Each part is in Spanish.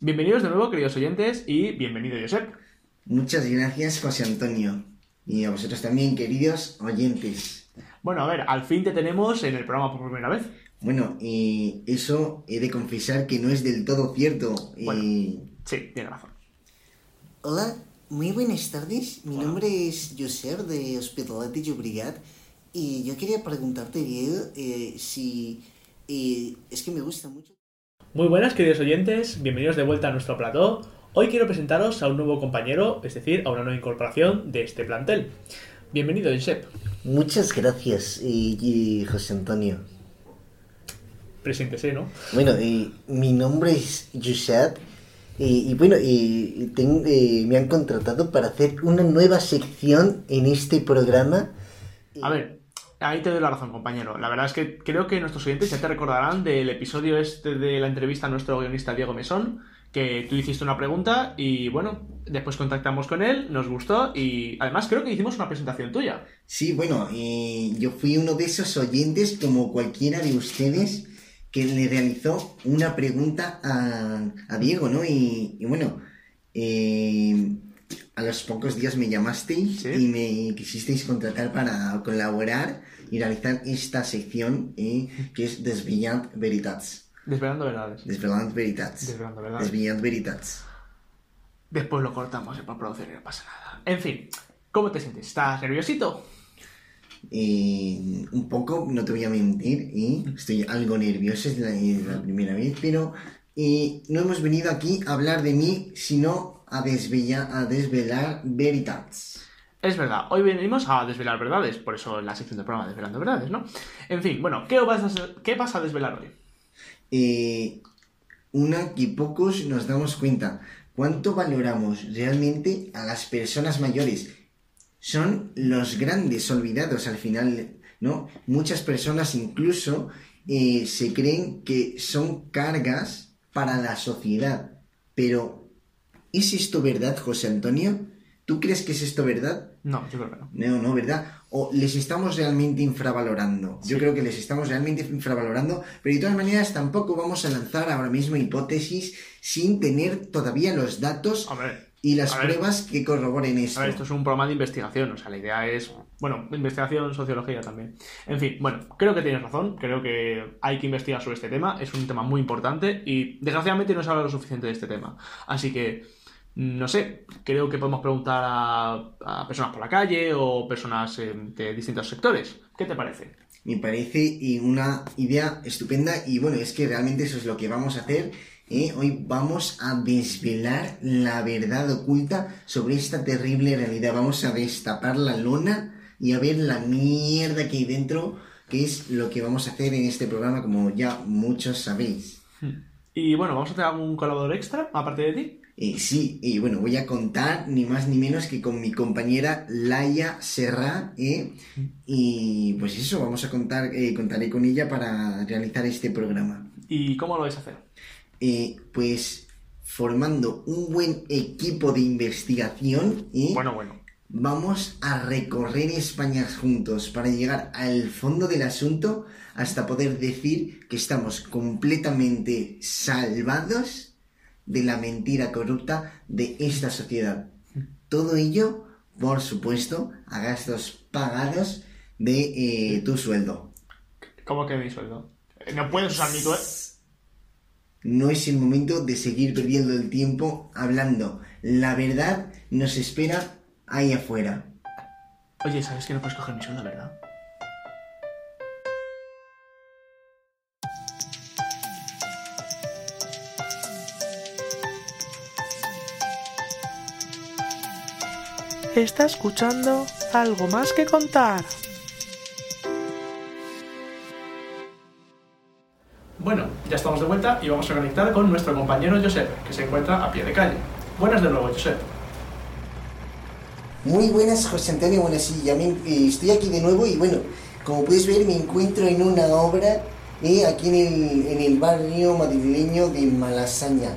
Bienvenidos de nuevo, queridos oyentes, y bienvenido, Josep. Muchas gracias, José Antonio. Y a vosotros también, queridos oyentes. Bueno, a ver, al fin te tenemos en el programa por primera vez. Bueno, y eso he de confesar que no es del todo cierto. Bueno. Y Sí, tiene razón. Hola, muy buenas tardes. Mi nombre es Josep de Hospitalet de Llobregat y yo quería preguntarte, Diego, eh, si eh, es que me gusta mucho. Muy buenas, queridos oyentes, bienvenidos de vuelta a nuestro plató. Hoy quiero presentaros a un nuevo compañero, es decir, a una nueva incorporación de este plantel. Bienvenido, Josep. Muchas gracias, y, y José Antonio. Preséntese, ¿no? Bueno, eh, mi nombre es Josep y, y bueno, eh, ten- eh, me han contratado para hacer una nueva sección en este programa. A ver, ahí te doy la razón, compañero. La verdad es que creo que nuestros oyentes ya te recordarán del episodio este de la entrevista a nuestro guionista Diego Mesón, que tú hiciste una pregunta y bueno, después contactamos con él, nos gustó y además creo que hicimos una presentación tuya. sí, bueno, eh, yo fui uno de esos oyentes, como cualquiera de ustedes, que le realizó una pregunta a, Diego, ¿no? Y, y bueno, eh, a los pocos días me llamasteis Sí. y me quisisteis contratar para colaborar y realizar esta sección eh, que es Desvillant Veritats. Desvelando verdades. Desvelant Veritats. Desvelando verdades. Desvillant Veritats. Después lo cortamos eh, por producir y no pasa nada. En fin, ¿cómo te sientes? ¿Estás nerviosito? Eh, un poco, no te voy a mentir, y estoy algo nervioso, es la, es la primera vez, pero eh, no hemos venido aquí a hablar de mí, sino a, desvela- a desvelar veritats. Es verdad, hoy venimos a desvelar verdades, por eso la sección del programa Desvelando Verdades, ¿no? En fin, bueno, ¿qué vas a, qué vas a desvelar hoy? Eh, una que pocos nos damos cuenta, cuánto valoramos realmente a las personas mayores. Son los grandes olvidados al final, ¿no? Muchas personas incluso eh, se creen que son cargas para la sociedad. Pero, ¿es esto verdad, José Antonio? ¿Tú crees que es esto verdad? No, yo creo que no. No, no, ¿verdad? O les estamos realmente infravalorando. Yo creo que les estamos realmente infravalorando, pero de todas maneras tampoco vamos a lanzar ahora mismo hipótesis sin tener todavía los datos y las a ver. pruebas que corroboren esto. a ver, esto es un programa de investigación, o sea, la idea es, bueno, investigación, sociología también. En fin, bueno, creo que tienes razón, creo que hay que investigar sobre este tema, es un tema muy importante y desgraciadamente no se habla lo suficiente de este tema. Así que, no sé, creo que podemos preguntar a, a personas por la calle o personas eh, de distintos sectores. ¿Qué te parece? Me parece una idea estupenda y bueno, es que realmente eso es lo que vamos a hacer. ¿eh? Hoy vamos a desvelar la verdad oculta sobre esta terrible realidad. Vamos a destapar la lona y a ver la mierda que hay dentro, que es lo que vamos a hacer en este programa, como ya muchos sabéis. Y bueno, vamos a tener algún colaborador extra, aparte de ti. Eh, sí, y bueno, voy a contar ni más ni menos que con mi compañera Laia Serra, ¿eh? y pues eso, vamos a contar, eh, contaré con ella para realizar este programa. ¿Y cómo lo vais a hacer? Eh, pues formando un buen equipo de investigación, ¿eh? Bueno, bueno. vamos a recorrer España juntos para llegar al fondo del asunto hasta poder decir que estamos completamente salvados de la mentira corrupta de esta sociedad. Todo ello, por supuesto, a gastos pagados de eh, tu sueldo. ¿Cómo que mi sueldo? No puedes usar mi sueldo. No es el momento de seguir perdiendo el tiempo hablando. La verdad nos espera ahí afuera. Oye, ¿sabes que no puedes coger mi sueldo, verdad? Está escuchando algo más que contar. Bueno, ya estamos de vuelta y vamos a conectar con nuestro compañero Josep, que se encuentra a pie de calle. Buenas de nuevo, Josep. Muy buenas, José Antonio. Bueno, sí, ya me- eh, estoy aquí de nuevo y bueno, como puedes ver, me encuentro en una obra eh, aquí en el, en el barrio madrileño de Malasaña.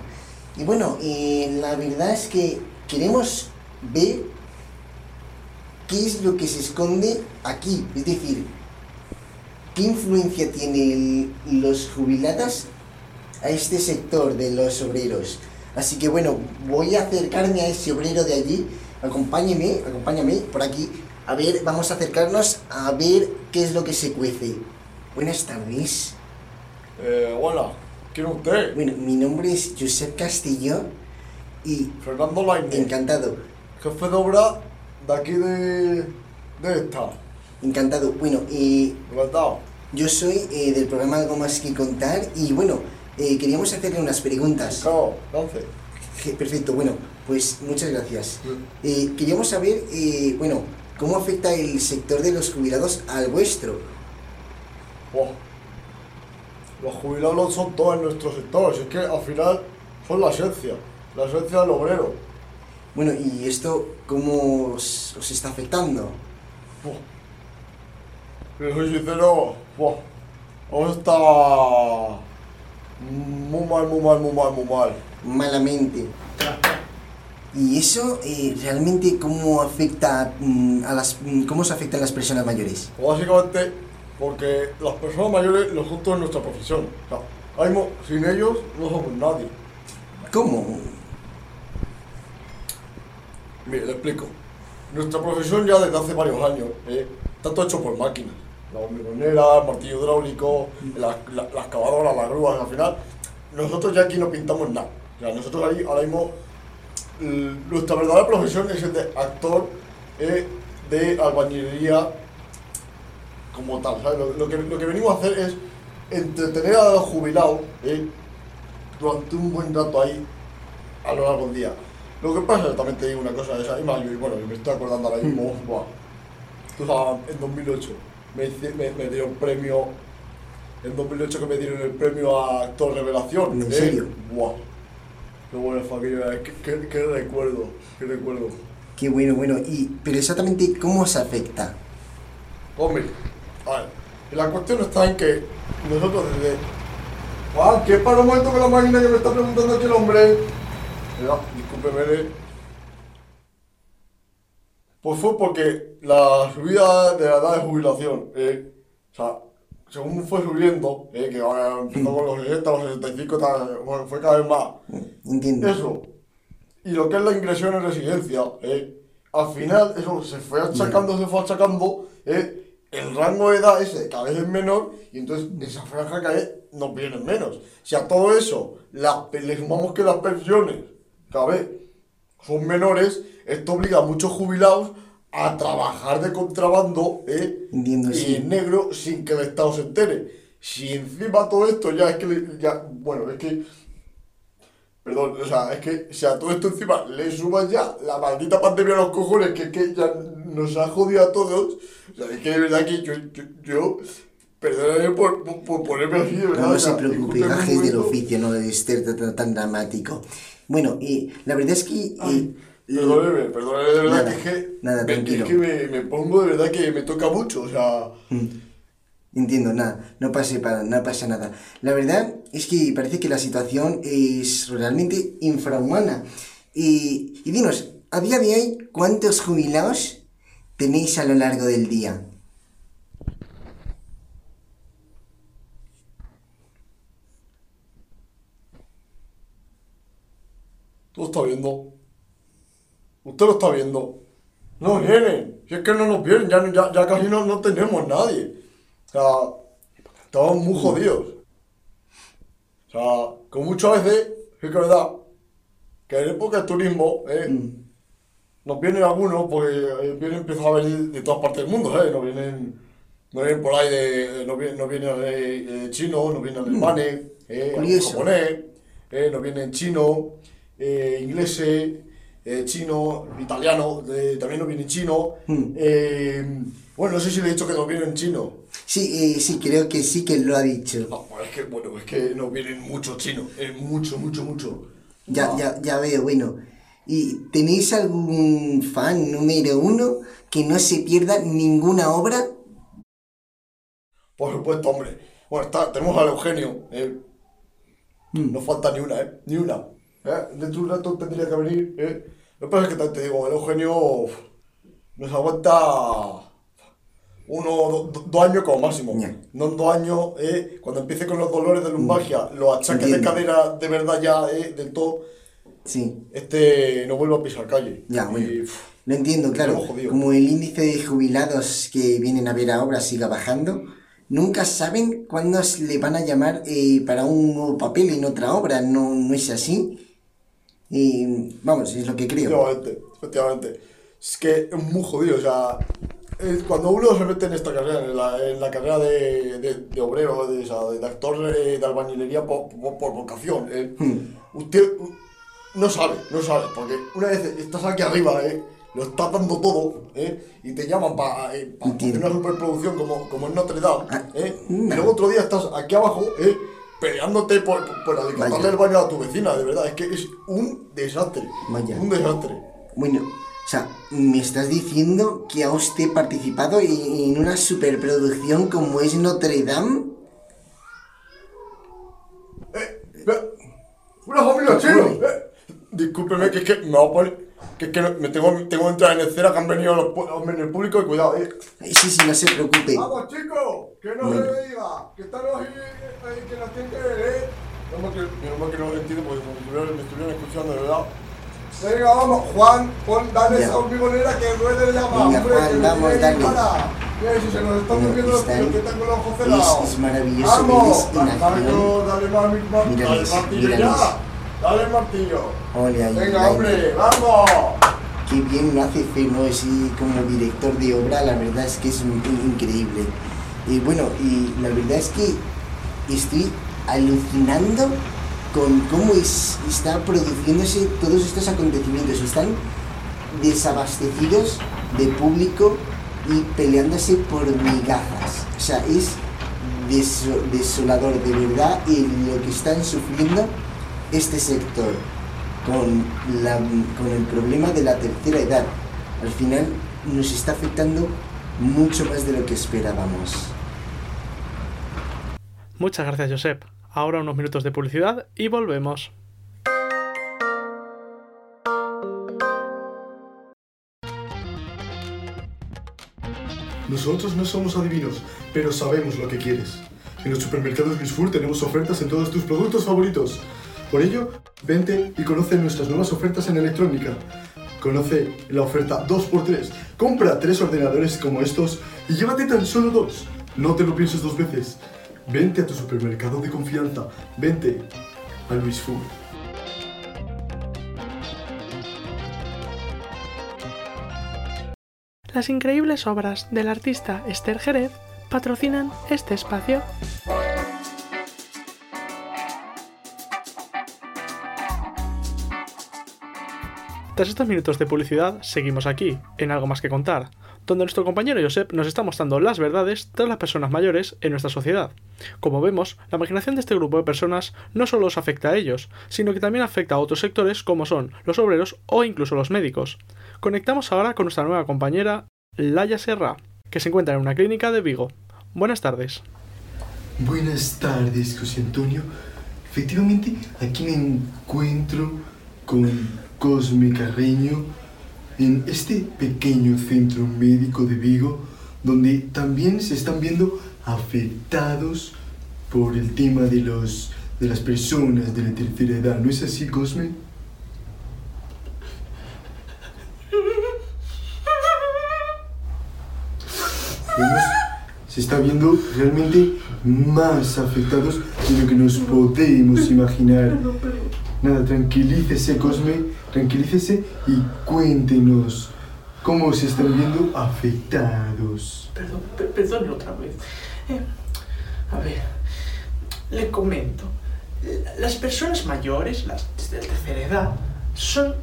Y bueno, eh, la verdad es que queremos ver qué es lo que se esconde aquí. Es decir, qué influencia tienen los jubilados a este sector de los obreros. Así que bueno, voy a acercarme a ese obrero de allí. Acompáñeme, acompáñame por aquí. A ver, vamos a acercarnos a ver qué es lo que se cuece. Buenas tardes. Eh, hola, ¿quién es usted? Bueno, mi nombre es Josep Castillo y Fernando Lainez, encantado, jefe de obra de aquí de, de esta, encantado. Bueno, eh, yo soy eh, del programa Algo Más Que Contar y bueno, eh, queríamos hacerle unas preguntas. Claro. Je- Perfecto, bueno, pues muchas gracias. Eh, queríamos saber, bueno, cómo afecta el sector de los jubilados al vuestro. Los jubilados son todos en nuestro sector, es que al final son la esencia, la esencia del obrero. Bueno, ¿y esto cómo os, os está afectando? Si soy sincero, buah, ahora está muy mal, muy mal, muy mal, muy mal. Malamente. ¿Y eso eh, realmente cómo afecta mm, a las... mm, cómo se afecta a las personas mayores? Básicamente porque las personas mayores lo son toda nuestra profesión. O sea, sin ellos no somos nadie. ¿Cómo? Mire, le explico. Nuestra profesión ya desde hace varios años eh, está todo hecho por máquinas. La hormigonera, el martillo hidráulico, la, la, la excavadora, las grúas, al final. Nosotros ya aquí no pintamos nada. O sea, nosotros ahí ahora mismo nuestra verdadera profesión es el de actor eh, de albañilería como tal. ¿sabes? Lo, lo que, lo que venimos a hacer es entretener a los jubilados eh, durante un buen rato ahí a lo largo del día. Lo que pasa es también te digo una cosa, esa, y más, bueno, me estoy acordando ahora mismo, buah. Tú sabes, en 2008 me, hice- me, me dieron premio, en 2008 que me dieron el premio a actor revelación. ¿En ¿eh? serio? Buah. Qué bueno aquello, eh, qué, qué- qué recuerdo, qué recuerdo. Qué bueno, bueno. Y, pero exactamente cómo os afecta. Hombre, a ver, la cuestión está en que nosotros desde... Juan, ¿qué para un momento con la máquina que me está preguntando aquí el hombre? Mira, discúlpeme. Pues fue porque la subida de la edad de jubilación, eh, o sea, según fue subiendo, eh, que ahora empezó con los 60, los 65, tal, bueno, fue cada vez más. Entiendo. Eso. Y lo que es la ingresión en residencia, eh, al final eso se fue achacando, se fue achacando, eh, el rango de edad ese cada vez es menor y entonces esa franja cada vez nos viene menos. Si a todo eso la- le sumamos que las pensiones cada vez son menores, esto obliga a muchos jubilados a trabajar de contrabando eh, Entiendo, y sí. en negro sin que el Estado se entere. Si encima todo esto ya es que, ya, bueno, es que Perdón, o sea, es que si a todo esto encima le suman ya la maldita pandemia a los cojones, que es que ya nos ha jodido a todos, o sea, es que de verdad que yo, yo, yo perdóname por, por, por ponerme así, de verdad. No se preocupe, gajes del oficio, no debe ser tan, tan- dramático. Bueno, y la verdad es que... eh, Perdóneme, perdóneme, de verdad Nada, que es que, nada, tranquilo. es que me, me pongo de verdad que me toca mucho, o sea, Entiendo, nada, no pase para, no pasa nada. La verdad es que parece que la situación es realmente infrahumana. Y, y dinos, a día de hoy, ¿cuántos jubilados tenéis a lo largo del día? tú lo estás viendo. Usted lo está viendo. No vienen, si es que no nos vienen, ya, ya, ya casi no, no tenemos nadie. O sea, estamos muy jodidos. O sea, con muchas veces, es que es verdad, que en época de turismo, ¿eh? nos vienen algunos, porque eh, vienen, empiezan a venir de todas partes del mundo, ¿eh? Nos vienen, nos vienen por ahí de, nos vienen, nos vienen eh, eh, chinos, nos vienen alemanes, eh, japonés, eh, nos vienen chinos, eh, ingleses, eh, chinos, italianos, eh, también nos vienen chinos. eh, bueno, no sé si le he dicho que nos vienen chinos. Sí, eh, sí, creo que sí que lo ha dicho. No, es que, bueno, es que nos vienen muchos chinos, eh, mucho, mucho, mucho. Ya, ya, ya veo, bueno. ¿Y tenéis algún fan número uno que no se pierda ninguna obra? Por supuesto, hombre. Bueno, está, tenemos al Eugenio. eh. No falta ni una, ¿eh? Ni una. ¿Eh? Dentro de un rato tendría que venir, ¿eh? Lo que pasa es que te digo, el Eugenio nos aguanta uno, do- do- dos años como máximo. No dos años, ¿eh? Cuando empiece con los dolores de lumbalgia, los achaques de cadera de verdad ya, ¿eh? Del todo, Sí. este no vuelva a pisar calle. Ya, Y, bueno. Lo entiendo, claro. Como el índice de jubilados que vienen a ver a obras siga bajando, nunca saben cuándo le van a llamar eh, para un nuevo papel en otra obra. ¿No, no es así? Y, vamos, es lo que creo. Efectivamente, efectivamente. Es que es muy jodido, o sea, cuando uno se mete en esta carrera, en la, en la carrera de, de, de obrero, de, o sea, de actor eh, de albañilería por, por, por vocación, eh, usted u- no sabe, no sabe, porque una vez estás aquí arriba, eh, lo estás dando todo, eh, y te llaman para eh, pa- una superproducción como, como en Notre Dame, Ah, eh, y luego otro día estás aquí abajo, eh, peleándote por, por, el baño a tu vecina, de verdad, es que es un desastre, Vaya. un desastre. Bueno, o sea, me estás diciendo que ha usted participado en, una superproducción como es Notre Dame? Ve- Una familia china. eh. Discúlpeme, que es que me va a poner. Que es que me tengo, tengo que entrar en escena que han venido los, pu- en el público y cuidado, eh. Sí, sí, no se preocupe. Vamos, chicos, que no Bueno. se me diga, que están ahí, eh, que nos tienen que ver, eh. Menos mal que, mal que no lo entiendo porque me estuvieron, me estuvieron escuchando, de verdad. Venga, vamos, Juan, pon, dale Ya. esa hormigonera que ruede la llama, Venga, Juan, vamos, dale. Mira, si se nos están durmiendo los tíos que están con los ojos cerrados. es, es maravilloso Vamos, dale, dale, mami, mami, dale. Dale el martillo. Ole, ahí, Venga, ahí. hombre, vamos. Qué bien lo hace Feno, así como director de obra, la verdad es que es in- increíble. Y bueno, y la verdad es que estoy alucinando con cómo es- está produciéndose todos estos acontecimientos. Están desabastecidos de público y peleándose por migajas. O sea, es deso- desolador de verdad y lo que están sufriendo este sector con, la, con el problema de la tercera edad. Al final nos está afectando mucho más de lo que esperábamos. Muchas gracias, Josep. Ahora unos minutos de publicidad y volvemos. Nosotros no somos adivinos, pero sabemos lo que quieres. En los supermercados Luis tenemos ofertas en todos tus productos favoritos. Por ello, vente y conoce nuestras nuevas ofertas en electrónica. Conoce la oferta 2x3. Compra tres ordenadores como estos y llévate tan solo dos. No te lo pienses dos veces. Vente a tu supermercado de confianza. Vente a Luis Fur. Las increíbles obras del artista Esther Jerez patrocinan este espacio. Tras estos minutos de publicidad, seguimos aquí, en Algo Más que Contar, donde nuestro compañero Josep nos está mostrando las verdades de las personas mayores en nuestra sociedad. Como vemos, la marginación de este grupo de personas no solo os afecta a ellos, sino que también afecta a otros sectores como son los obreros o incluso los médicos. Conectamos ahora con nuestra nueva compañera, Laia Serra, que se encuentra en una clínica de Vigo. Buenas tardes. Buenas tardes, José Antonio. Efectivamente, aquí me encuentro con Cosme Carreño en este pequeño centro médico de Vigo, donde también se están viendo afectados por el tema de, los, de las personas de la tercera edad. ¿No es así, Cosme? Vemos, se está viendo realmente más afectados de lo que nos podemos imaginar. Nada, tranquilícese, Cosme, tranquilícese y cuéntenos cómo se están viendo afectados. Perdón, per- perdone otra vez. Eh, a ver, le comento. Las personas mayores, las de tercera edad, son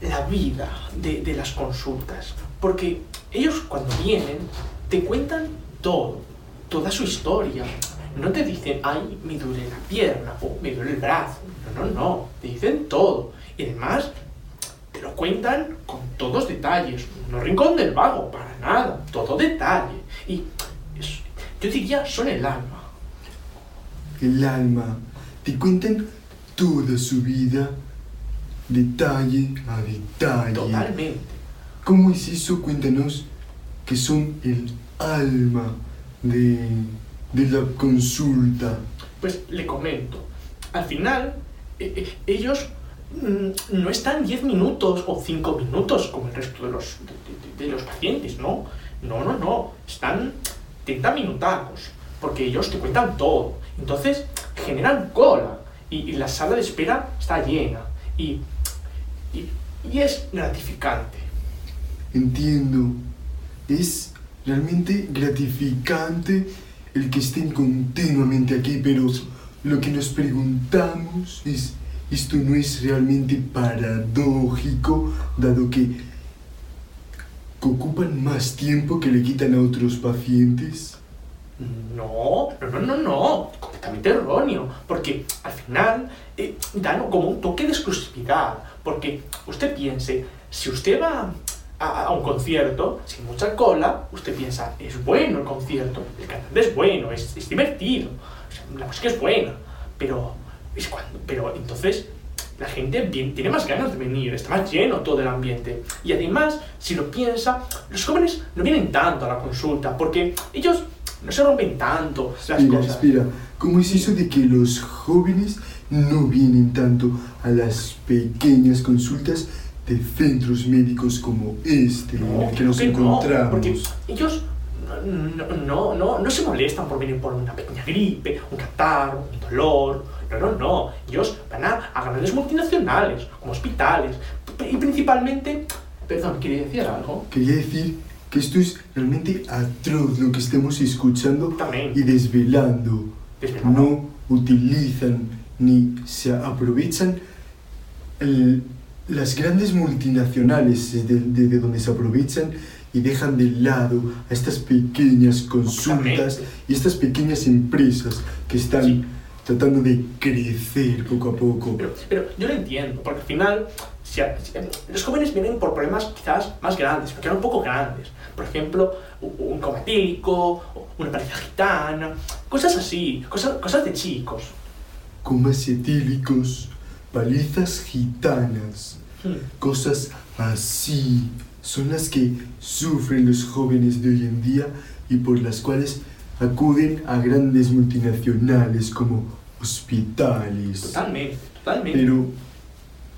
la vida de, de las consultas. Porque ellos cuando vienen te cuentan todo, toda su historia. No te dicen, ay, me duele la pierna o me duele el brazo. No, no, no. Te dicen todo. Y además te lo cuentan con todos detalles. No rincón del vago, para nada. Todo detalle. Y es- yo diría, son el alma. El alma, te cuentan toda su vida, detalle a detalle. Totalmente. ¿Cómo es eso? Cuéntanos que son el alma de, de la consulta. Pues le comento. Al final, eh, eh, ellos no están 10 minutos o 5 minutos como el resto de los, de, los pacientes, ¿no? No, no, no. Están 30 minutacos, porque ellos te cuentan todo. Entonces, generan cola y, y la sala de espera está llena. Y, y, y es gratificante. Entiendo. Es realmente gratificante el que estén continuamente aquí, pero lo que nos preguntamos es, ¿esto no es realmente paradójico, dado que ocupan más tiempo que le quitan a otros pacientes? No, no, no, no, completamente erróneo, porque al final eh, dan como un toque de exclusividad, porque usted piense, si usted va a, a un concierto sin mucha cola, usted piensa, es bueno el concierto, el cantante es bueno, es, es divertido, o sea, la música es buena, pero, es cuando, pero entonces la gente bien- tiene más ganas de venir, está más lleno todo el ambiente. Y además, si lo piensa, los jóvenes no vienen tanto a la consulta, porque ellos no se rompen tanto las Espera, cosas. espera, ¿cómo es eso de que los jóvenes no vienen tanto a las pequeñas consultas de centros médicos como este en el que nos que no, encontramos? porque ellos no, no, no, no se molestan por venir por una pequeña gripe, un catarro, un dolor. No, no, no. Ellos van a, a grandes multinacionales, como hospitales. Y principalmente... Perdón, ¿quería decir algo? Quería decir que esto es realmente atroz lo que estamos escuchando También. y desvelando. Desvelando. No utilizan ni se aprovechan el- las grandes multinacionales de, de- de donde se aprovechan y dejan de lado a estas pequeñas consultas y estas pequeñas empresas que están Sí. Tratando de crecer poco a poco. Pero, pero yo lo entiendo, porque al final si a- si- los jóvenes vienen por problemas quizás más grandes, porque eran un poco grandes. Por ejemplo, un coma etílico, o una pareja gitana, cosas así, cosas, cosas de chicos. Comas etílicos, palizas gitanas, Hmm. cosas así son las que sufren los jóvenes de hoy en día y por las cuales acuden a grandes multinacionales como hospitales. Totalmente, totalmente. Pero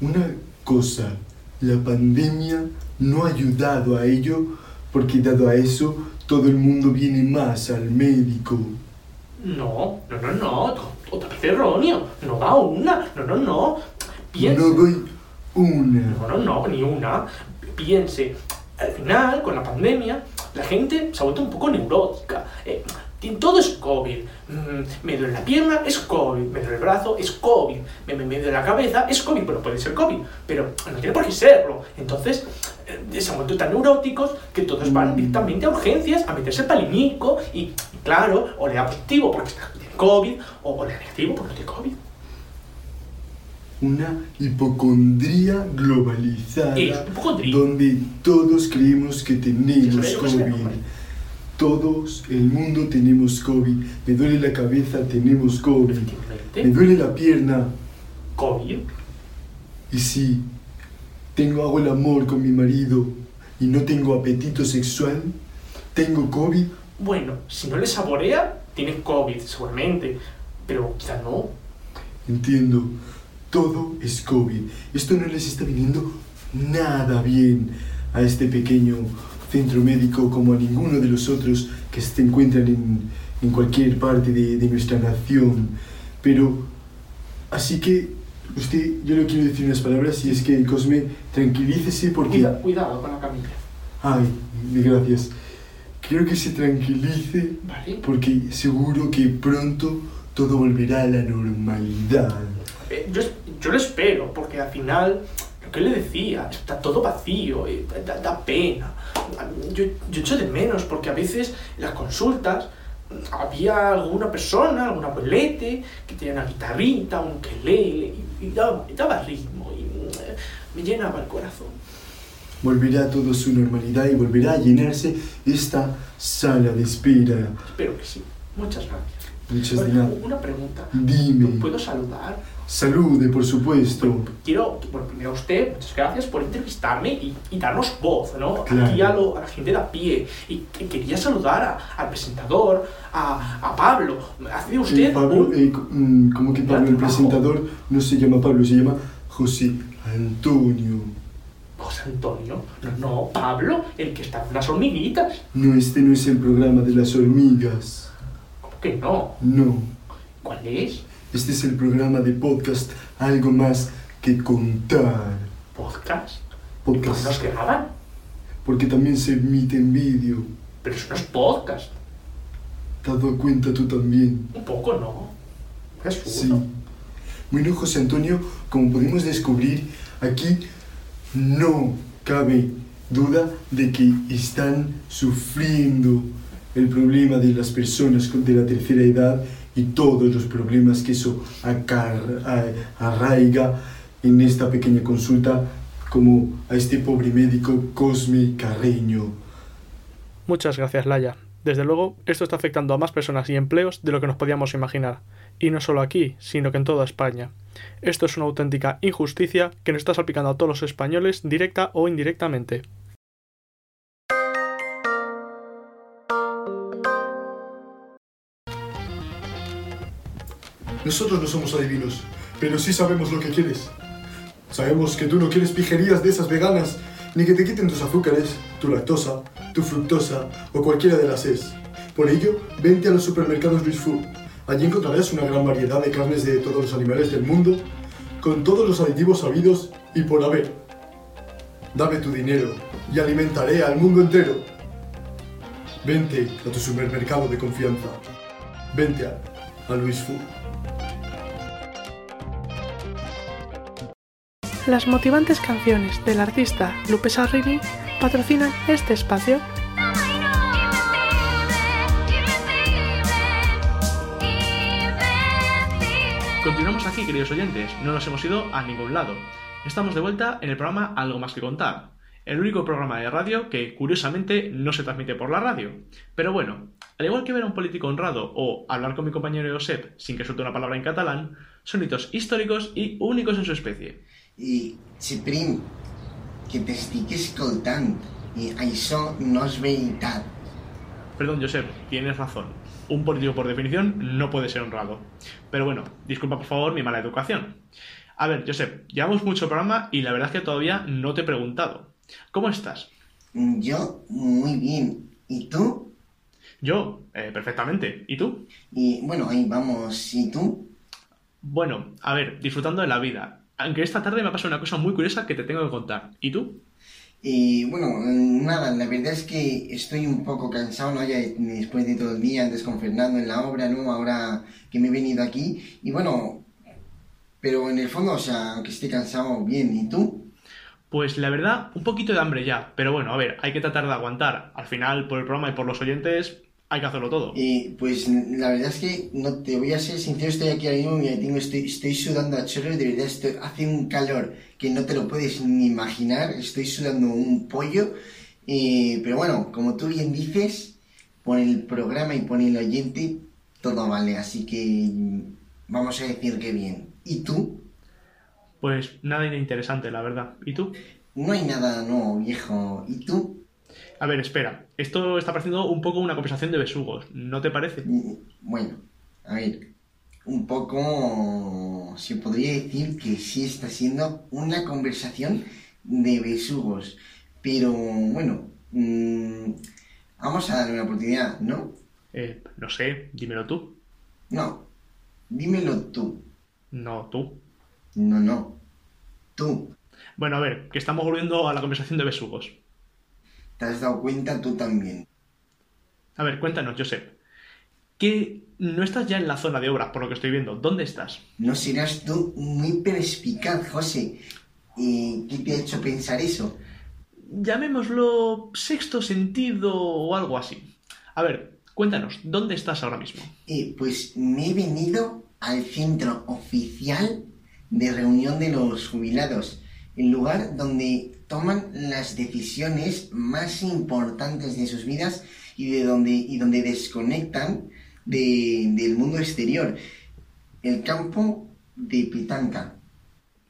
una cosa, la pandemia no ha ayudado a ello porque dado a eso todo el mundo viene más al médico. No, no, no, no, to- otra vez erróneo. No da una, no, no, no. Piense. No doy una. No, no, no, ni una. Piense, al final, con la pandemia, la gente se ha vuelto un poco neurótica. Eh, todo es COVID. Mm, me duele la pierna, es COVID. Me duele el brazo, es COVID. Me, me, me duele la cabeza, es COVID. Bueno, puede ser COVID, pero no tiene por qué serlo. Entonces, eh, se han vuelto tan neuróticos que todos van directamente a urgencias a meterse el palinico y, y claro, o le da positivo porque está- tiene COVID, o, o le da negativo porque no tiene COVID. Una hipocondría globalizada Eso, hipocondría. donde todos creemos que tenemos COVID. Todos, el mundo tenemos COVID. Me duele la cabeza, tenemos COVID. Me Efectivamente, duele la pierna. COVID. Y si tengo, hago el amor con mi marido y no tengo apetito sexual, tengo COVID. Bueno, si no le saborea, tiene COVID, seguramente. Pero quizá no. Entiendo, todo es COVID. Esto no les está viniendo nada bien a este pequeño centro médico como a ninguno de los otros que se encuentran en, en cualquier parte de, de nuestra nación. Pero, así que, usted, yo le quiero decir unas palabras y es que, Cosme, tranquilícese porque... Cuida- cuidado con la camilla. Ay, gracias. Quiero que se tranquilice ¿Vale? porque seguro que pronto todo volverá a la normalidad. Eh, yo, yo lo espero, porque al final, lo que le decía, está todo vacío, eh, da, da pena. Yo, yo echo de menos, porque a veces en las consultas mm, había alguna persona, algún abuelete, que tenía una guitarrita, un ukelele, y, y daba, y daba ritmo, y mm, me llenaba el corazón. Volverá todo su normalidad y volverá a llenarse esta sala de espera. Espero que sí. Muchas gracias. Oye. Una pregunta. Dime. ¿Puedo saludar? Salude, por supuesto. Quiero, bueno, primero a usted, muchas gracias por entrevistarme y, y darnos voz, ¿no? Claro. Aquí a, lo- a la gente de a pie. Y, y quería saludar a- al presentador, a, a Pablo. ¿Hace Eh, usted Pablo, un- eh, mm, ¿cómo que Pablo? El presentador no se llama Pablo, se llama José Antonio. José Antonio. No, no, Pablo, el que está con las hormiguitas. No, este no es el programa de las hormigas. ¿Cómo que no? No, ¿Cuál es? este es el programa de podcast Algo más que contar. ¿Podcast? ¿Por qué Podcast. nos graban? Porque también se emite en vídeo. Pero eso no es podcast. ¿Te has dado cuenta tú también? Un poco, ¿no? Es Sí. Bueno, José Antonio, como podemos descubrir, aquí no cabe duda de que están sufriendo el problema de las personas de la tercera edad y todos los problemas que eso arraiga en esta pequeña consulta, como a este pobre médico Cosme Carreño. Muchas gracias, Laia. Desde luego, esto está afectando a más personas y empleos de lo que nos podíamos imaginar. Y no solo aquí, sino que en toda España. Esto es una auténtica injusticia que nos está salpicando a todos los españoles directa o indirectamente. Nosotros no somos adivinos, pero sí sabemos lo que quieres. Sabemos que tú no quieres pijerías de esas veganas, ni que te quiten tus azúcares, tu lactosa, tu fructosa o cualquiera de las es. Por ello, vente a los supermercados Luis Food. Allí encontrarás una gran variedad de carnes de todos los animales del mundo, con todos los aditivos sabidos y por haber. Dame tu dinero y alimentaré al mundo entero. Vente a tu supermercado de confianza. Vente a, a Luis Food. Las motivantes canciones del artista Lupe Sarrini patrocinan este espacio. Continuamos aquí, queridos oyentes, no nos hemos ido a ningún lado. Estamos de vuelta en el programa Algo más que contar, el único programa de radio que curiosamente no se transmite por la radio. Pero bueno, al igual que ver a un político honrado o hablar con mi compañero Josep sin que suelte una palabra en catalán, son hitos históricos y únicos en su especie. I, Xiprim, que t'estic escoltant. I això no és veritat. Perdón, Josep, tienes razón. Un político por definición no puede ser honrado. Pero bueno, disculpa por favor mi mala educación. A ver, Josep, llevamos mucho programa y la verdad es que todavía no te he preguntado. ¿Cómo estás? Yo, muy bien. ¿Y tú? Yo, eh, perfectamente. ¿Y tú? Y bueno, ahí vamos. ¿Y tú? Bueno, a ver, disfrutando de la vida. Aunque esta tarde me ha pasado una cosa muy curiosa que te tengo que contar. ¿Y tú? Y bueno, nada, la verdad es que estoy un poco cansado, ¿no? Ya después de todo el día antes con Fernando en la obra, ¿no? Ahora que me he venido aquí. Y bueno, pero en el fondo, o sea, aunque esté cansado, bien. ¿Y tú? Pues la verdad, un poquito de hambre ya. Pero bueno, a ver, hay que tratar de aguantar. Al final, por el programa y por los oyentes, hay que hacerlo todo. Eh, pues la verdad es que no te voy a ser sincero, estoy aquí ahora mismo, mira, tengo, estoy, estoy sudando a chorros, de verdad estoy, hace un calor que no te lo puedes ni imaginar, estoy sudando un pollo, eh, pero bueno, como tú bien dices, por el programa y por el oyente, todo vale, así que vamos a decir que bien. ¿Y tú? Pues nada de interesante, la verdad. ¿Y tú? No hay nada nuevo, viejo. ¿Y tú? A ver, espera. Esto está pareciendo un poco una conversación de besugos. ¿No te parece? Mm, Bueno, a ver, un poco se podría decir que sí está siendo una conversación de besugos, pero bueno, mm, vamos a darle una oportunidad, ¿no? Eh, no sé, dímelo tú. No, dímelo tú, No, tú. no, no, tú, Bueno, a ver, que estamos volviendo a la conversación de besugos. Te has dado cuenta tú también. A ver, cuéntanos, Josep. Que no estás ya en la zona de obras, por lo que estoy viendo. ¿Dónde estás? No serás tú muy perspicaz, José. ¿Y qué te ha hecho pensar eso? Llamémoslo sexto sentido o algo así. A ver, cuéntanos, ¿dónde estás ahora mismo? Eh, pues me he venido al centro oficial de reunión de los jubilados, el lugar donde toman las decisiones más importantes de sus vidas y de donde, y donde desconectan de- del mundo exterior. El campo de Pitanca.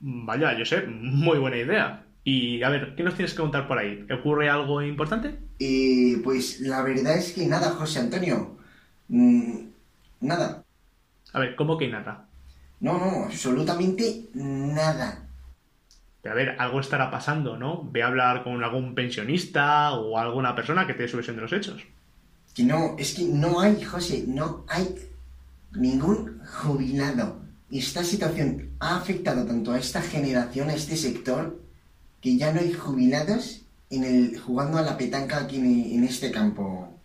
Vaya, Josep, muy buena idea. Y a ver, ¿qué nos tienes que contar por ahí? ¿Ocurre algo importante? Eh, pues la verdad es que nada, José Antonio. Mm, nada. A ver, ¿cómo que nada? No, no, absolutamente nada. Pero a ver, algo estará pasando, ¿no? Ve a hablar con algún pensionista o alguna persona que te dé su versión de los hechos. Que no, es que no hay, José, no hay ningún jubilado. Esta situación ha afectado tanto a esta generación, a este sector, que ya no hay jubilados en el, jugando a la petanca aquí en, en este campo.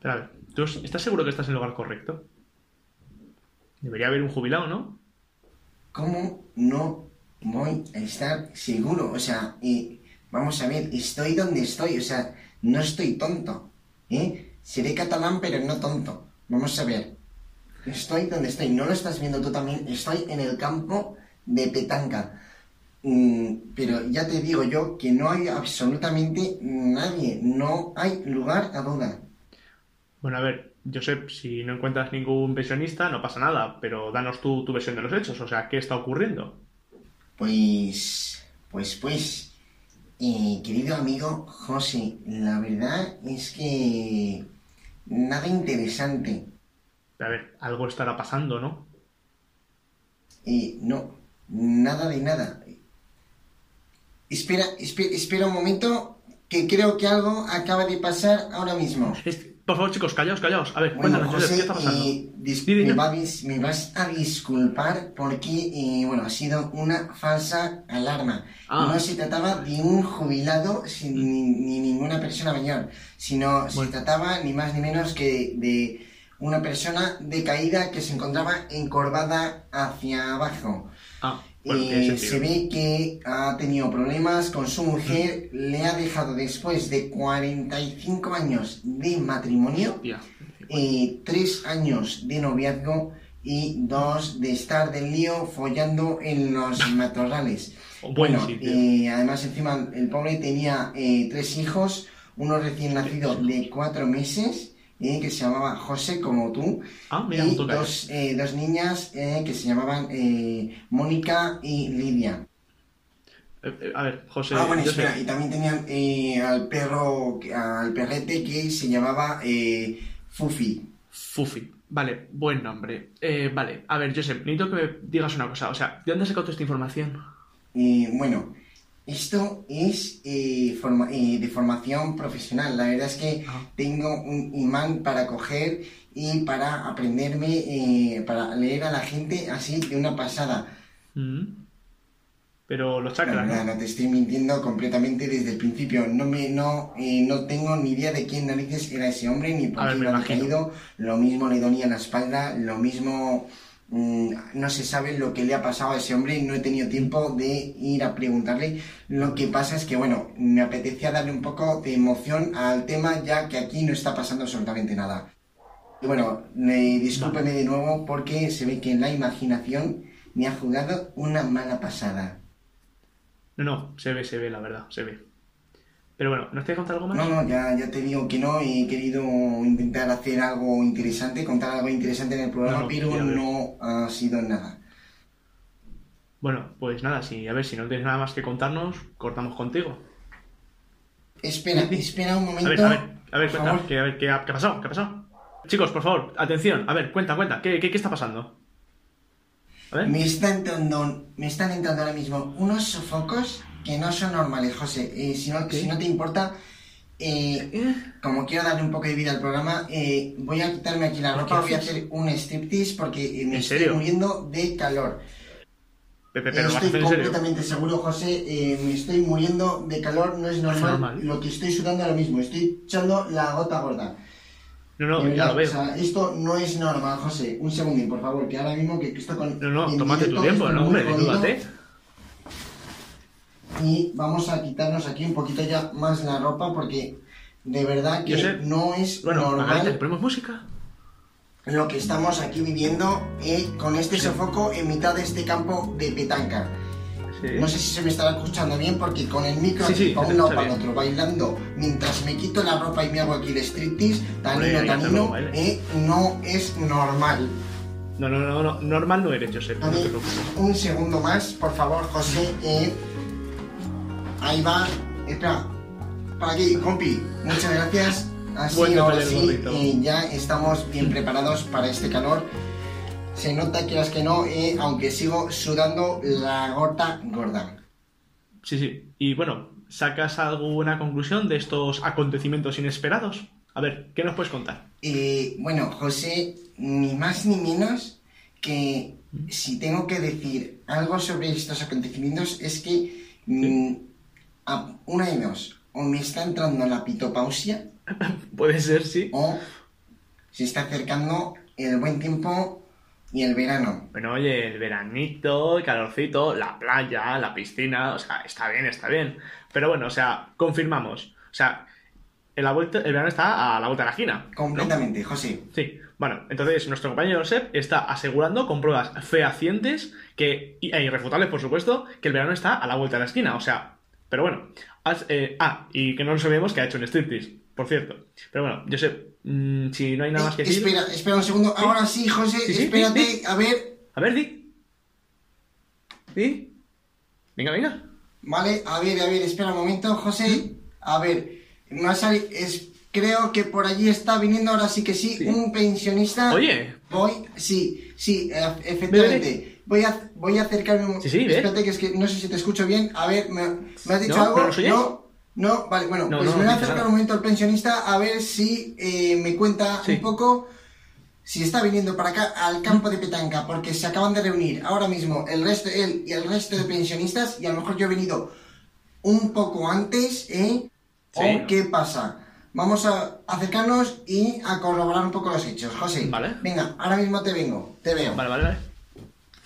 Pero a ver, ¿tú estás seguro que estás en el lugar correcto? Debería haber un jubilado, ¿no? ¿Cómo no voy a estar seguro? O sea, eh, vamos a ver, estoy donde estoy, o sea, no estoy tonto. ¿eh? Seré catalán, pero no tonto. Vamos a ver. Estoy donde estoy. No lo estás viendo tú también. Estoy en el campo de petanca. Mm, pero ya te digo yo que no hay absolutamente nadie. No hay lugar a duda. Bueno, a ver, Josep, si no encuentras ningún pensionista, no pasa nada, pero danos tú tu versión de los hechos. O sea, ¿qué está ocurriendo? Pues, pues, pues, eh, querido amigo José, la verdad es que nada interesante. A ver, algo estará pasando, ¿no? Eh, no, nada de nada. Espera, espera, espera un momento, que creo que algo acaba de pasar ahora mismo. Es- Por favor, chicos, callaos, callaos. A ver, Bueno, cuéntanos, José, ¿qué está pasando? eh, me, vas a disculpar porque, eh, bueno, ha sido una falsa alarma. Ah. No se trataba de un jubilado sin, ni, ni ninguna persona mayor, sino se trataba ni más ni menos que de una persona decaída que se encontraba encorvada hacia abajo. Ah, bueno, Eh, se ve que ha tenido problemas con su mujer, le ha dejado después de 45 años de matrimonio, eh, tres años de noviazgo y dos de estar del lío follando en los matorrales. Bueno, eh, además encima el pobre tenía eh, tres hijos, uno recién nacido de cuatro meses, eh, que se llamaba José como tú, Ah, mira, y tú dos, eh, dos niñas eh, que se llamaban eh, Mónica y Lidia. Eh, eh, a ver, José. ah, bueno, espera, y también tenían eh, al perro, al perrete que se llamaba eh, Fufi. Fufi. Vale, buen nombre. Eh, vale, a ver, Josep, necesito que me digas una cosa. O sea, ¿de dónde has sacado toda esta información? Eh, bueno, esto es eh, forma- eh, de formación profesional. La verdad es que tengo un imán para coger y para aprenderme, eh, para leer a la gente así de una pasada. Mm. Pero los chakras, ¿no? no te estoy mintiendo completamente desde el principio. No me, no, eh, no tengo ni idea de quién narices era ese hombre ni por qué iba imagino. caído. Lo mismo le dolía la espalda, lo mismo no se sabe lo que le ha pasado a ese hombre. No he tenido tiempo de ir a preguntarle. Lo que pasa es que, bueno, me apetecía darle un poco de emoción al tema ya que aquí no está pasando absolutamente nada. Y bueno, eh, discúlpeme de nuevo porque se ve que la imaginación me ha jugado una mala pasada. No, no, se ve, se ve, la verdad, se ve. Pero bueno, ¿nos te contar algo más? No, no, ya, ya te digo que no. He querido intentar hacer algo interesante, contar algo interesante en el programa, No, no, pero no ha sido nada. Bueno, pues nada, si, a ver, si no tienes nada más que contarnos, cortamos contigo. Espera, espera un A momento. ver, a ver, a ver, cuenta, favor. que, a ver, ¿qué ha, qué ha pasado? ¿Qué ha pasado? Chicos, por favor, atención, a ver, cuenta, cuenta, ¿qué, qué, qué está pasando? A ver, Me están, entrando, me están entrando ahora mismo unos sofocos que no son normales, José. Eh, si, no, si no te importa, eh, como quiero darle un poco de vida al programa, eh, voy a quitarme aquí la ¿Qué ropa, voy a hacer un striptease porque me ¿En estoy serio? muriendo de calor. Pepe, pero estoy hacer en serio. completamente seguro, José. me estoy muriendo de calor, no es normal, normal. lo que estoy sudando ahora mismo. Estoy echando la gota gorda. No, no, ya lo veo. o sea, esto no es normal, José. Un segundín, por favor, que ahora mismo que esto con. No, no, tómate tu tiempo, no, hombre, desnúdate. Y vamos a quitarnos aquí un poquito ya más la ropa porque de verdad que sé. no es Bueno, Margarita, ¿le normal ponemos música? lo que estamos aquí viviendo eh, con este sofoco en mitad de este campo de petanca. Sí. No sé si se me estará escuchando bien porque con el micro Sí, aquí sí, para un lado para el otro, bailando mientras me quito la ropa y me hago aquí el striptease, tanino, hace tanino, eh, no es normal. No, no, no, no, normal no eres, Josep, A no ver, un segundo más, por favor, José. eh, ahí va. Espera, para aquí, compi. Muchas gracias. Así, Bueno, ahora sí, eh, ya estamos bien preparados para este calor. Se nota, quieras que no, eh, aunque sigo sudando la gota gorda. Sí, sí. Y bueno, ¿sacas alguna conclusión de estos acontecimientos inesperados? A ver, ¿qué nos puedes contar? Eh, bueno, José, ni más ni menos que si tengo que decir algo sobre estos acontecimientos es que mm, a- una de dos, o me está entrando la pitopausia Puede ser, sí. o se está acercando el buen tiempo y el verano. Bueno, oye, el veranito, el calorcito, la playa, la piscina, o sea, está bien, está bien. Pero bueno, o sea, confirmamos. O sea, el, la vuelta, el verano está a la vuelta de la esquina. ¿no? Completamente, José. Sí, bueno, entonces nuestro compañero Josep está asegurando con pruebas fehacientes que, e irrefutables, por supuesto, que el verano está a la vuelta de la esquina. O sea, pero bueno. has- eh, ah, y que no nos olvidemos que ha hecho un striptease, por cierto. Pero bueno, Josep, mm, si no hay nada más que Eh, decir. espera, espera un segundo. Ahora sí, José, Sí, sí, espérate, di, a ver. A ver, di. Di. Venga, venga. Vale, a ver, a ver, espera un momento, José. A ver, ha sali- es, creo que por allí está viniendo ahora sí que sí, Sí. un pensionista. Oye. Voy, sí, sí, e- efectivamente. Voy a, voy a acercarme un Sí, sí. Espérate que es que no sé si te escucho bien. A ver, ¿me, me has dicho No, algo? ¿pero nos oyes? No, no, vale, bueno, No, pues no, me voy a no acercar nada. un momento al pensionista a ver si eh, me cuenta Sí. un poco si está viniendo para acá al campo de petanca, porque se acaban de reunir ahora mismo el resto, él y el resto de pensionistas, y a lo mejor yo he venido un poco antes, ¿eh? Sí. ¿O qué pasa? Vamos a acercarnos y a corroborar un poco los hechos. José, Vale. venga, ahora mismo te vengo, te veo. Vale, vale, vale.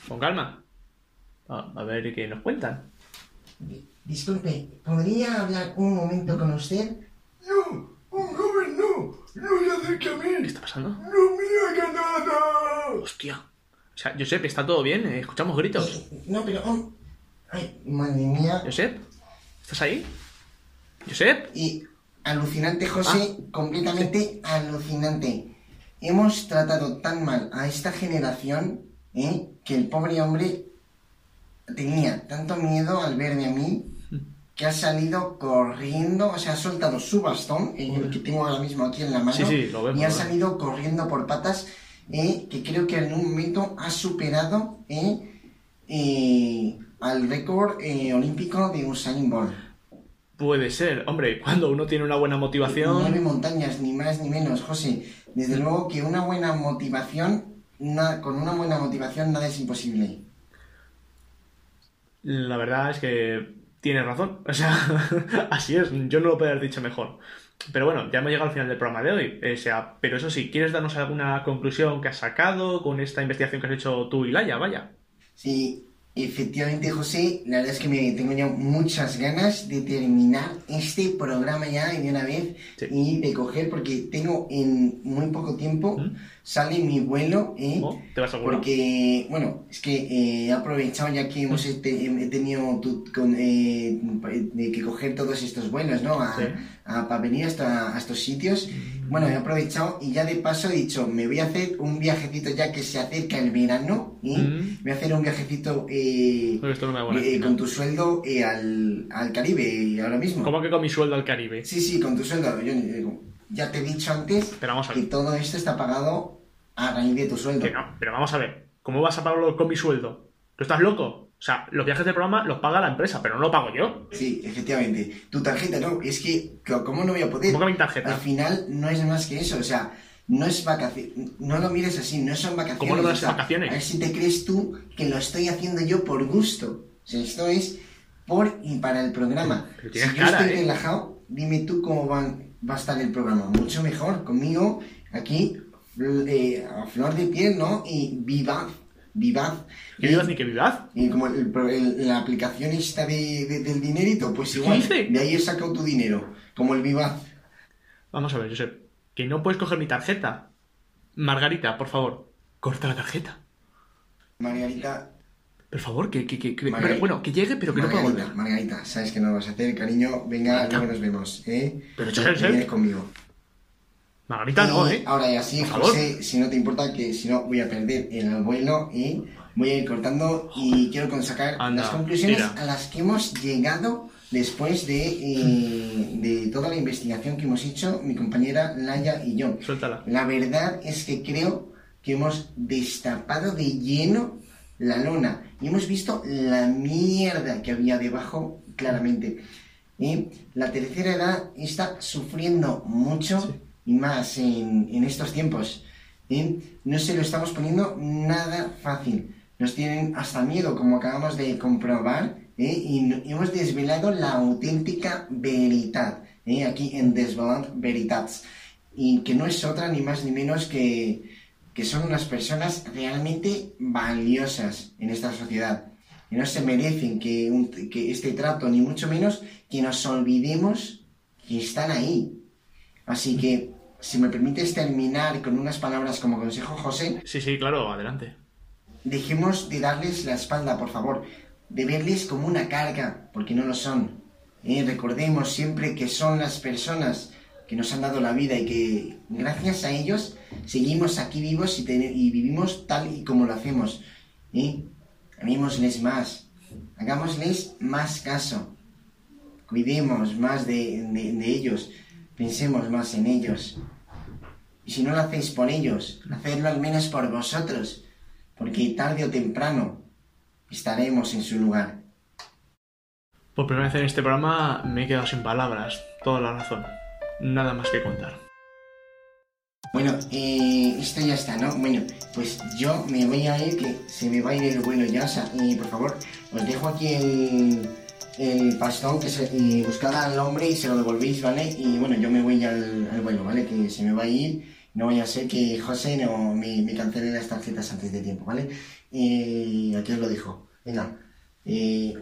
Con calma. A, a ver qué nos cuentan. Disculpe, ¿podría hablar un momento con usted? No, un joven no. No se acerque a ¿Qué mí. está pasando? No me haga nada. Hostia. O sea, Josep, ¿está todo bien? Eh, Escuchamos gritos. Eh, No, pero... um, Ay, madre mía. Josep, ¿estás ahí? Josep. Y alucinante, José, completamente alucinante. Hemos tratado tan mal a esta generación ¿eh? que el pobre hombre tenía tanto miedo al verme a mí que ha salido corriendo, o sea, ha soltado su bastón, eh, el que tengo ahora mismo aquí en la mano, Sí, sí, lo vemos, y ha salido corriendo por patas, eh, que creo que en un momento ha superado eh, eh, al récord eh, olímpico de Usain Bolt. Puede ser. Hombre, cuando uno tiene una buena Nueve motivación... montañas, ni más ni menos, José. Desde luego que una buena motivación, na- con una buena motivación nada es imposible. La verdad es que tienes razón. O sea, así es. Yo no lo puedo haber dicho mejor. Pero bueno, ya hemos llegado al final del programa de hoy. O sea, pero eso sí, ¿quieres darnos alguna conclusión que has sacado con esta investigación que has hecho tú y Laia? Vaya. Sí, efectivamente, José, la verdad es que me tengo ya muchas ganas de terminar este programa ya de una vez Sí. y de coger, porque tengo en muy poco tiempo, ¿Mm? sale mi vuelo, ¿eh? ¿Oh? ¿Te vas seguro? Porque, bueno, es que eh, he aprovechado ya que hemos este- he tenido tu- con, eh, de que coger todos estos vuelos, ¿no? A, Sí. A- para venir hasta a estos sitios. Bueno, he aprovechado y ya de paso he dicho, me voy a hacer un viajecito ya que se acerca el verano, ¿eh? Mm. Voy a hacer un viajecito eh, no buena eh, con tu sueldo eh, al, al Caribe ahora mismo. ¿Cómo que con mi sueldo al Caribe? Sí, sí, con tu sueldo. Yo, eh, ya te he dicho antes Pero vamos a que todo esto está pagado a raíz de tu sueldo. Que no, pero vamos a ver. ¿Cómo vas a pagarlo con mi sueldo? ¿Tú estás loco? O sea, los viajes del programa los paga la empresa, pero no lo pago yo. Sí, efectivamente. Tu tarjeta, no, es que, ¿cómo no voy a poder? ¿Cómo que mi tarjeta? Al final no es más que eso, o sea, no es vacaciones, no lo mires así, no son vacaciones. ¿Cómo no a o sea, vacaciones? A ver si te crees tú que lo estoy haciendo yo por gusto. O sea, esto es por y para el programa. Pero tienes si yo cara, estoy ¿eh? relajado, dime tú cómo van- va a estar el programa. Mucho mejor, conmigo, aquí, eh, a flor de piel, ¿no? Y vivaz, vivaz. ¿Que Y- vivas ni que vivas? y como el- el- la aplicación esta de, de- del dinerito, pues igual, dice? de ahí he sacado tu dinero, como el Vivaz. Vamos a ver, Josep. Que no puedes coger mi tarjeta. Margarita, por favor, corta la tarjeta. Margarita, Por favor, que, que, que, que- pero, bueno, que llegue, pero que no pueda Margarita, volver. Margarita, sabes que no lo vas a hacer, cariño, venga, luego nos vemos, ¿eh? Pero, Josep. vienes conmigo. Margarita, no, Y ¿eh? Ahora ya sí. José, si no te importa, que si no voy a perder el vuelo y voy a ir cortando y quiero sacar Anda, las conclusiones a las que hemos llegado después de, eh, de toda la investigación que hemos hecho mi compañera Laia y yo. Suéltala. La verdad es que creo que hemos destapado de lleno la lona y hemos visto la mierda que había debajo claramente. ¿eh? La tercera edad está sufriendo mucho y más en, en estos tiempos. No se lo estamos poniendo nada fácil. Nos tienen hasta miedo, como acabamos de comprobar, ¿eh? y, y hemos desvelado la auténtica veridad, ¿eh? aquí en Desvelando Veritats, y que no es otra ni más ni menos que, que son unas personas realmente valiosas en esta sociedad, que no se merecen que este trato, ni mucho menos que nos olvidemos que están ahí. Así que, si me permites terminar con unas palabras como consejo, José, Sí, sí, claro, adelante. dejemos de darles la espalda, por favor, de verles como una carga, porque no lo son. Eh, recordemos siempre que son las personas que nos han dado la vida y que gracias a ellos seguimos aquí vivos y, y vivimos tal y como lo hacemos. ¿eh? Amémosles más, hagámosles más caso, cuidemos más de, de- de ellos, pensemos más en ellos. Y si no lo hacéis por ellos, hacedlo al menos por vosotros, porque tarde o temprano estaremos en su lugar. Por primera vez en este programa me he quedado sin palabras. Toda la razón. Nada más que contar. Bueno, eh, esto ya está, ¿no? Bueno, pues yo me voy a ir, que se me va a ir el vuelo ya, o sea, y por favor, os dejo aquí el, el pastón, que se, y buscad al hombre y se lo devolvéis, ¿vale? Y bueno, yo me voy ya al, al vuelo, ¿vale? Que se me va a ir, no vaya a ser que José no me, me cancele las tarjetas antes de tiempo, ¿vale? Y aquí os lo dejo. Venga, eh,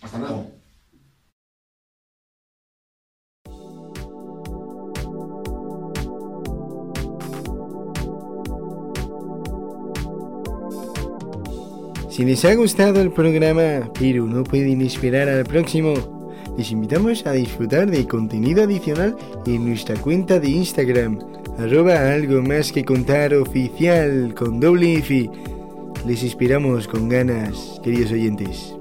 hasta luego. Si les ha gustado el programa, pero no pueden esperar al próximo, les invitamos a disfrutar de contenido adicional en nuestra cuenta de Instagram, arroba algo más que contar oficial con doble F. Les esperamos con ganas, queridos oyentes.